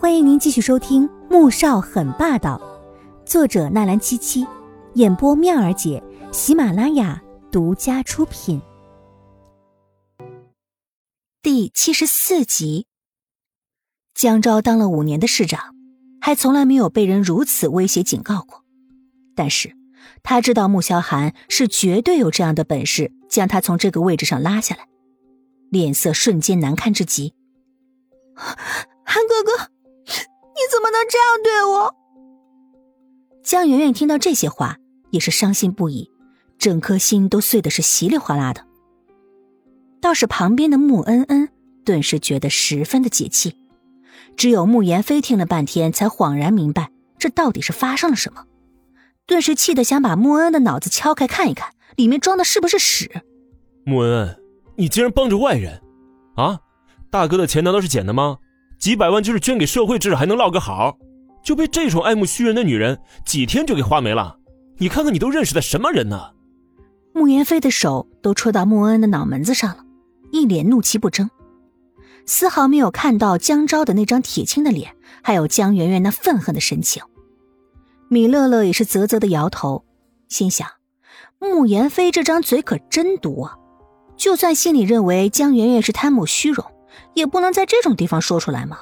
欢迎您继续收听《穆少很霸道》，作者纳兰七七，演播妙儿姐，喜马拉雅独家出品。第七十四集，江昭当了五年的市长，还从来没有被人如此威胁警告过。但是他知道穆萧寒是绝对有这样的本事，将他从这个位置上拉下来，脸色瞬间难看至极。韩哥哥。你怎么能这样对我？江媛媛听到这些话，也是伤心不已，整颗心都碎的是稀里哗啦的。倒是旁边的穆恩恩顿时觉得十分的解气，只有穆言飞听了半天，才恍然明白这到底是发生了什么，顿时气得想把穆恩恩的脑子敲开看一看，里面装的是不是屎。穆恩恩，你竟然帮着外人，啊！大哥的钱难道是捡的吗？几百万就是捐给社会，至少还能落个好？就被这种爱慕虚荣的女人几天就给花没了？你看看你都认识的什么人呢？穆言飞的手都戳到穆恩恩的脑门子上了，一脸怒气不争，丝毫没有看到江昭的那张铁青的脸，还有江媛媛那愤恨的神情。米乐乐也是啧啧的摇头，心想：穆言飞这张嘴可真毒啊！就算心里认为江媛媛是贪慕虚荣。也不能在这种地方说出来吗？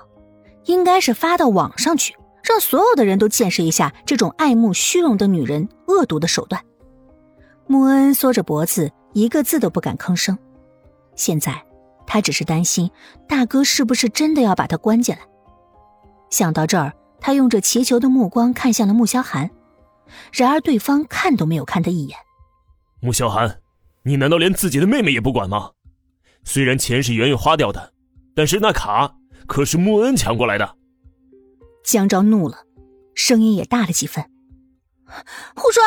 应该是发到网上去，让所有的人都见识一下这种爱慕虚荣的女人恶毒的手段。穆恩缩着脖子，一个字都不敢吭声。现在他只是担心大哥是不是真的要把他关进来。想到这儿，他用着祈求的目光看向了穆萧寒，然而对方看都没有看他一眼。穆萧寒，你难道连自己的妹妹也不管吗？虽然钱是圆圆花掉的。但是那卡可是穆恩抢过来的。江昭怒了，声音也大了几分。胡说！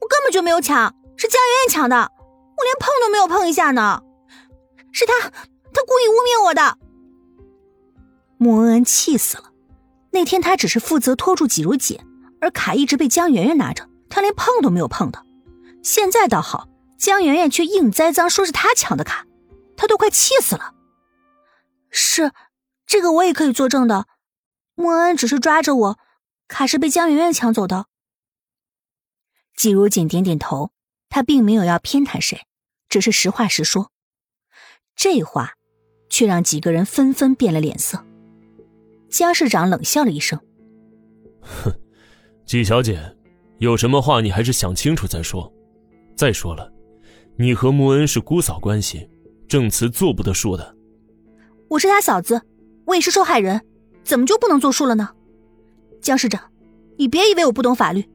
我根本就没有抢，是江媛媛抢的，我连碰都没有碰一下呢。是他，他故意污蔑我的。穆恩恩气死了。那天他只是负责拖住季如锦，而卡一直被江媛媛拿着，他连碰都没有碰的。现在倒好，江媛媛却硬栽赃说是他抢的卡，他都快气死了。是，这个我也可以作证的。穆恩只是抓着我，卡是被江媛媛抢走的。季如锦点点头，他并没有要偏袒谁，只是实话实说。这话却让几个人纷纷变了脸色。江市长冷笑了一声：“哼，季小姐，有什么话你还是想清楚再说。再说了，你和穆恩是姑嫂关系，证词做不得数的。”我是他嫂子，我也是受害人，怎么就不能作数了呢？江市长，你别以为我不懂法律。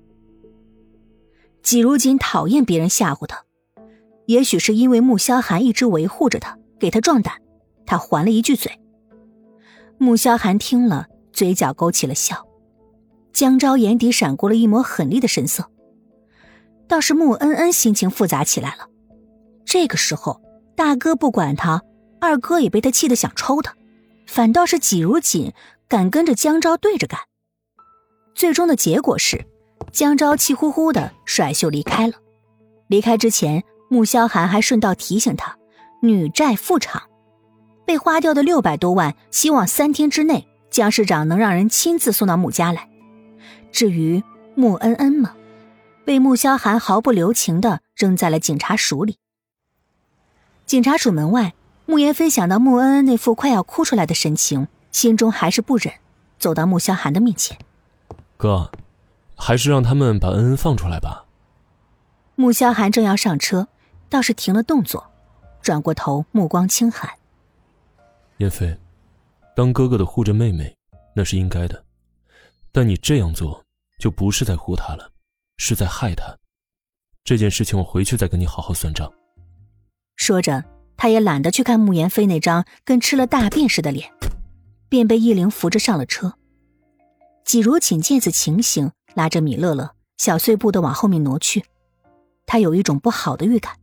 季如锦讨厌别人吓唬他，也许是因为穆萧寒一直维护着他，给他壮胆，他还了一句嘴。穆萧寒听了，嘴角勾起了笑。江昭眼底闪过了一抹狠厉的神色，倒是穆恩恩心情复杂起来了。这个时候，大哥不管他。二哥也被他气得想抽他，反倒是季如锦敢跟着江昭对着干。最终的结果是，江昭气呼呼的甩袖离开了。离开之前，穆萧寒还顺道提醒他：女债赴偿，被花掉的六百多万，希望三天之内江市长能让人亲自送到穆家来。至于穆恩恩嘛，被穆萧寒毫不留情的扔在了警察署里。警察署门外。穆言飞想到穆恩恩那副快要哭出来的神情，心中还是不忍，走到穆萧寒的面前：“哥，还是让他们把恩恩放出来吧。”穆萧寒正要上车，倒是停了动作，转过头，目光轻寒：“言飞，当哥哥的护着妹妹，那是应该的，但你这样做就不是在护她了，是在害她。这件事情我回去再跟你好好算账。”说着。他也懒得去看慕言飞那张跟吃了大便似的脸，便被易灵扶着上了车。季如锦见此情形，拉着米乐乐小碎步的往后面挪去。他有一种不好的预感，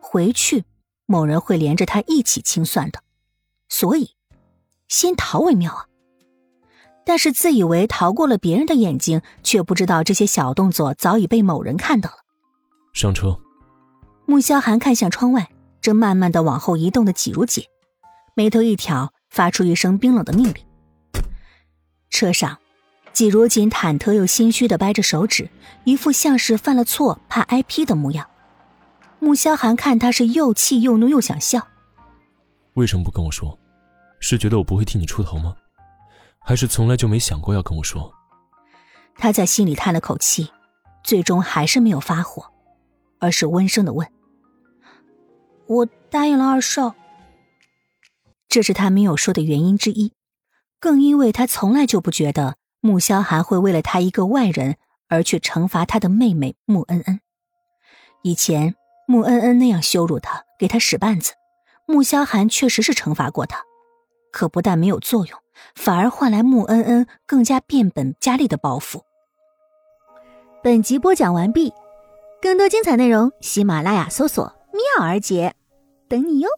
回去某人会连着他一起清算的，所以先逃为妙啊。但是自以为逃过了别人的眼睛，却不知道这些小动作早已被某人看到了。上车。穆萧寒看向窗外。正慢慢的往后移动的季如锦，眉头一挑，发出一声冰冷的命令：“车上，季如锦忐忑又心虚的掰着手指，一副像是犯了错怕挨批的模样。穆萧寒看他是又气又怒又想笑。为什么不跟我说？是觉得我不会替你出头吗？还是从来就没想过要跟我说？他在心里叹了口气，最终还是没有发火，而是温声的问：“我答应了二少。”这是他没有说的原因之一，更因为他从来就不觉得穆萧寒会为了他一个外人而去惩罚他的妹妹穆恩恩。以前穆恩恩那样羞辱他，给他使绊子，穆萧寒确实是惩罚过他，可不但没有作用，反而换来穆恩恩更加变本加厉的报复。本集播讲完毕，更多精彩内容，喜马拉雅搜索“妙儿姐”，等你哟。